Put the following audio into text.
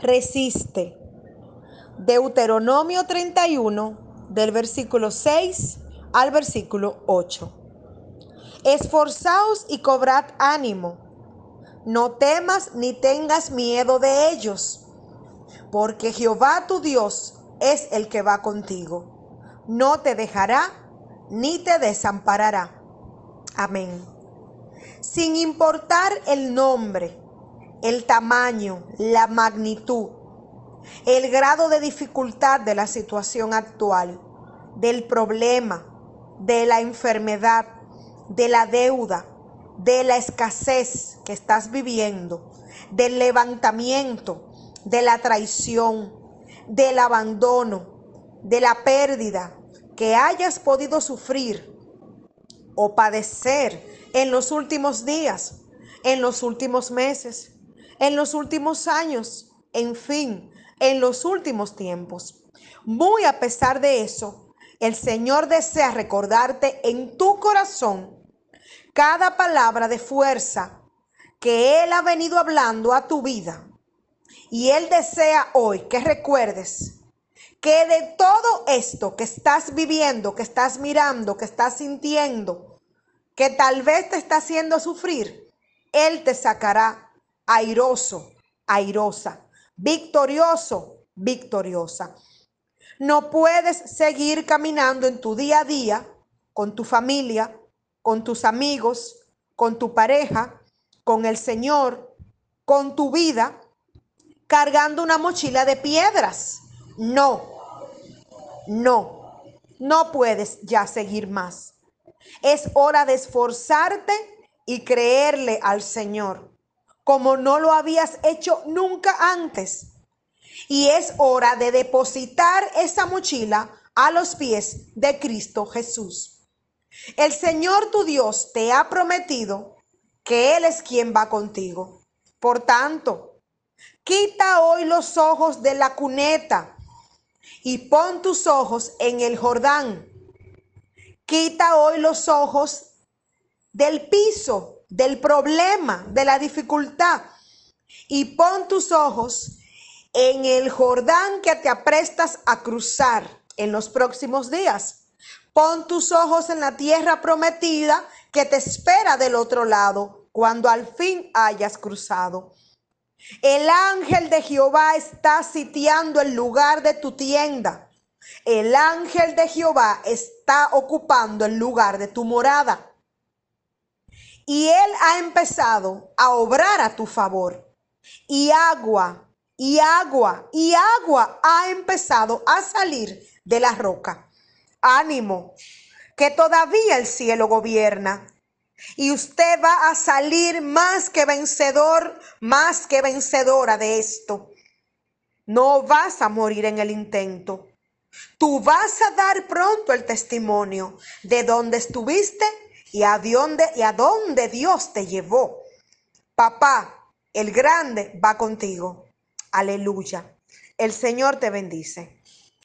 resiste. Deuteronomio 31, del versículo 6 al versículo 8. Esforzaos y cobrad ánimo. No temas ni tengas miedo de ellos, porque Jehová tu Dios es el que va contigo. No te dejará ni te desamparará. Amén. Sin importar el nombre, el tamaño, la magnitud, el grado de dificultad de la situación actual, del problema, de la enfermedad, de la deuda, de la escasez que estás viviendo, del levantamiento, de la traición, del abandono, de la pérdida que hayas podido sufrir o padecer en los últimos días, en los últimos meses, en los últimos años, en fin, en los últimos tiempos. Muy a pesar de eso, el Señor desea recordarte en tu corazón cada palabra de fuerza que Él ha venido hablando a tu vida. Y Él desea hoy que recuerdes que de todo esto que estás viviendo, que estás mirando, que estás sintiendo, que tal vez te está haciendo sufrir, Él te sacará airoso, airosa, victorioso, victoriosa. No puedes seguir caminando en tu día a día con tu familia, con tus amigos, con tu pareja, con el Señor, con tu vida, cargando una mochila de piedras. No, no, no puedes ya seguir más. Es hora de esforzarte y creerle al Señor como no lo habías hecho nunca antes. Y es hora de depositar esa mochila a los pies de Cristo Jesús. El Señor tu Dios te ha prometido que Él es quien va contigo. Por tanto, quita hoy los ojos de la cuneta y pon tus ojos en el Jordán. Quita hoy los ojos del piso del problema, de la dificultad. Y pon tus ojos en el Jordán que te aprestas a cruzar en los próximos días. Pon tus ojos en la tierra prometida que te espera del otro lado cuando al fin hayas cruzado. El ángel de Jehová está sitiando el lugar de tu tienda. El ángel de Jehová está ocupando el lugar de tu morada y Él ha empezado a obrar a tu favor. Y agua, y agua, y agua ha empezado a salir de la roca. Ánimo, que todavía el cielo gobierna. Y usted va a salir más que vencedor, más que vencedora de esto. No vas a morir en el intento. Tú vas a dar pronto el testimonio de dónde estuviste y a dónde, y a dónde Dios te llevó. Papá, el grande va contigo. Aleluya. El Señor te bendice.